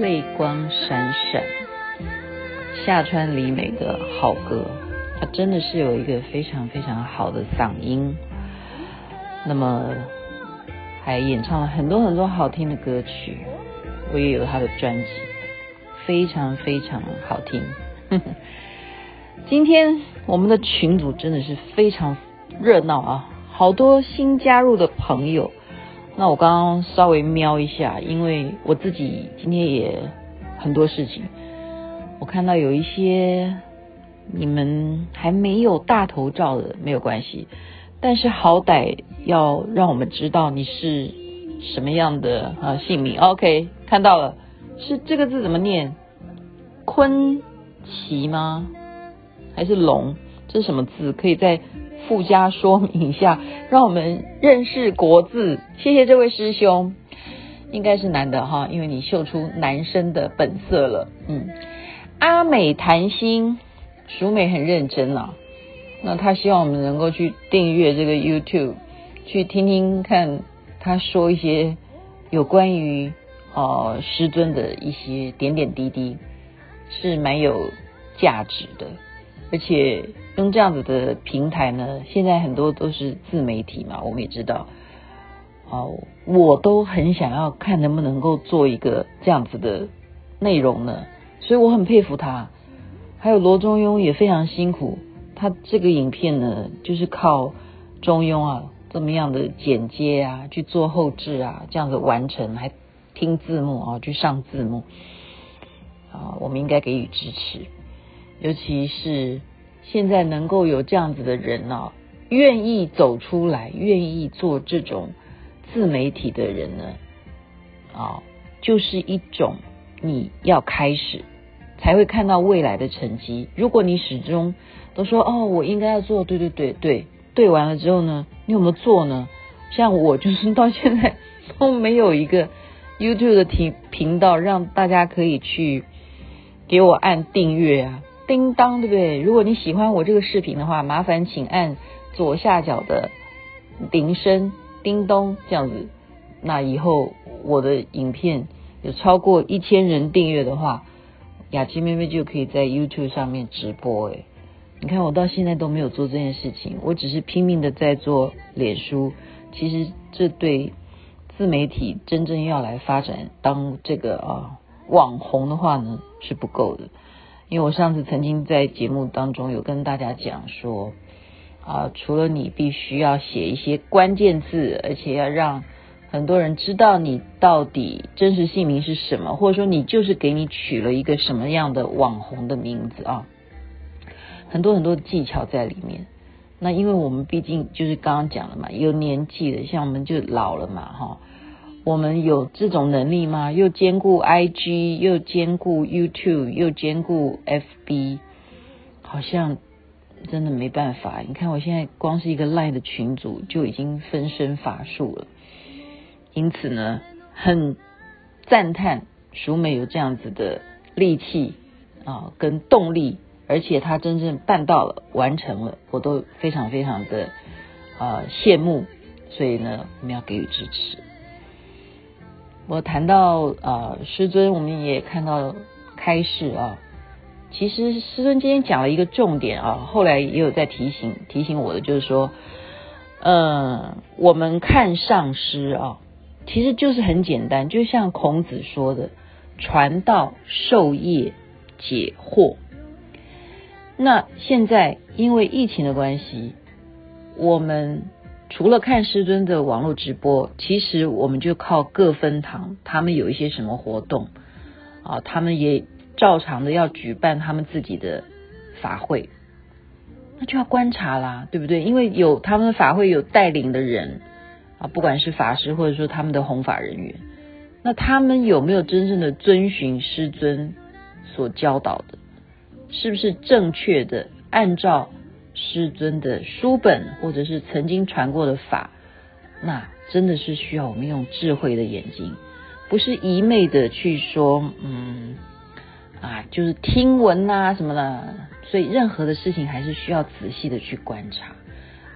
泪光闪闪，夏川里美的好歌，她真的是有一个非常非常好的嗓音，那么还演唱了很多很多好听的歌曲，我也有她的专辑，非常非常好听。今天我们的群组真的是非常热闹啊，好多新加入的朋友。那我刚刚稍微瞄一下，因为我自己今天也很多事情，我看到有一些你们还没有大头照的没有关系，但是好歹要让我们知道你是什么样的啊姓名。OK，看到了，是这个字怎么念？坤奇吗？还是龙？这是什么字？可以在。附加说明一下，让我们认识国字。谢谢这位师兄，应该是男的哈，因为你秀出男生的本色了。嗯，阿美谈心，淑美很认真啊。那他希望我们能够去订阅这个 YouTube，去听听看他说一些有关于呃师尊的一些点点滴滴，是蛮有价值的。而且用这样子的平台呢，现在很多都是自媒体嘛，我们也知道。哦，我都很想要看能不能够做一个这样子的内容呢，所以我很佩服他。还有罗中庸也非常辛苦，他这个影片呢，就是靠中庸啊这么样的剪接啊，去做后置啊，这样子完成，还听字幕啊，去上字幕啊，我们应该给予支持。尤其是现在能够有这样子的人呢、啊，愿意走出来，愿意做这种自媒体的人呢，啊，就是一种你要开始才会看到未来的成绩。如果你始终都说哦，我应该要做，对对对对对，完了之后呢，你有没有做呢？像我就是到现在都没有一个 YouTube 的频频道，让大家可以去给我按订阅啊。叮当，对不对？如果你喜欢我这个视频的话，麻烦请按左下角的铃声，叮咚这样子。那以后我的影片有超过一千人订阅的话，雅琪妹妹就可以在 YouTube 上面直播。诶，你看我到现在都没有做这件事情，我只是拼命的在做脸书。其实这对自媒体真正要来发展当这个啊网红的话呢，是不够的。因为我上次曾经在节目当中有跟大家讲说，啊，除了你必须要写一些关键字，而且要让很多人知道你到底真实姓名是什么，或者说你就是给你取了一个什么样的网红的名字啊，很多很多的技巧在里面。那因为我们毕竟就是刚刚讲了嘛，有年纪的，像我们就老了嘛，哈。我们有这种能力吗？又兼顾 IG，又兼顾 YouTube，又兼顾 FB，好像真的没办法。你看我现在光是一个 Line 的群组就已经分身乏术了。因此呢，很赞叹淑美有这样子的力气啊，跟动力，而且她真正办到了，完成了，我都非常非常的啊羡慕。所以呢，我们要给予支持。我谈到、呃，师尊，我们也看到开示啊。其实师尊今天讲了一个重点啊，后来也有在提醒提醒我的，就是说，嗯，我们看上师啊，其实就是很简单，就像孔子说的，传道授业解惑。那现在因为疫情的关系，我们。除了看师尊的网络直播，其实我们就靠各分堂，他们有一些什么活动啊，他们也照常的要举办他们自己的法会，那就要观察啦，对不对？因为有他们法会有带领的人啊，不管是法师或者说他们的弘法人员，那他们有没有真正的遵循师尊所教导的？是不是正确的按照？师尊的书本，或者是曾经传过的法，那真的是需要我们用智慧的眼睛，不是一昧的去说，嗯，啊，就是听闻呐什么的，所以任何的事情还是需要仔细的去观察，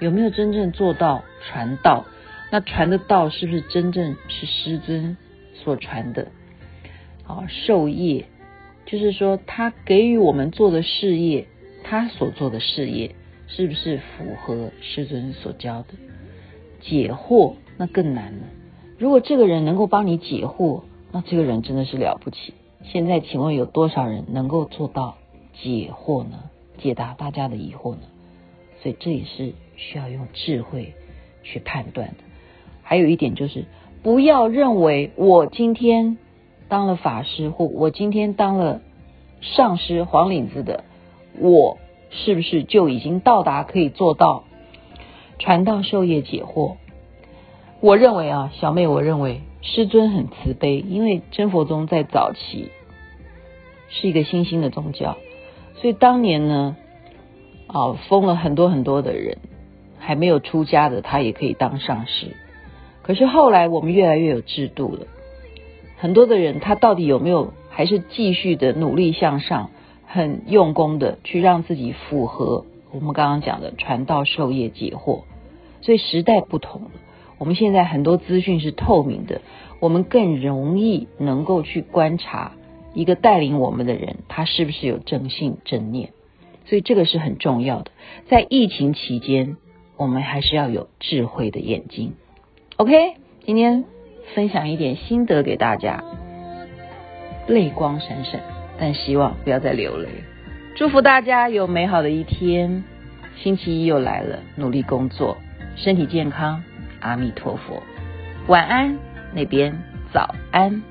有没有真正做到传道？那传的道是不是真正是师尊所传的？啊，授业就是说他给予我们做的事业，他所做的事业是不是符合师尊所教的？解惑那更难了。如果这个人能够帮你解惑，那这个人真的是了不起。现在请问有多少人能够做到解惑呢？解答大家的疑惑呢？所以这也是需要用智慧去判断的。还有一点就是，不要认为我今天当了法师，或我今天当了上师黄领子的，我是不是就已经到达可以做到传道授业解惑？我认为啊，小妹，我认为师尊很慈悲，因为真佛宗在早期是一个新兴的宗教，所以当年呢，啊，封了很多很多的人，还没有出家的他也可以当上师。可是后来我们越来越有制度了，很多的人他到底有没有还是继续的努力向上，很用功的去让自己符合我们刚刚讲的传道授业解惑？所以时代不同了。我们现在很多资讯是透明的，我们更容易能够去观察一个带领我们的人，他是不是有正信正念，所以这个是很重要的。在疫情期间，我们还是要有智慧的眼睛。OK，今天分享一点心得给大家，泪光闪闪，但希望不要再流泪。祝福大家有美好的一天，星期一又来了，努力工作，身体健康。阿弥陀佛，晚安，那边早安。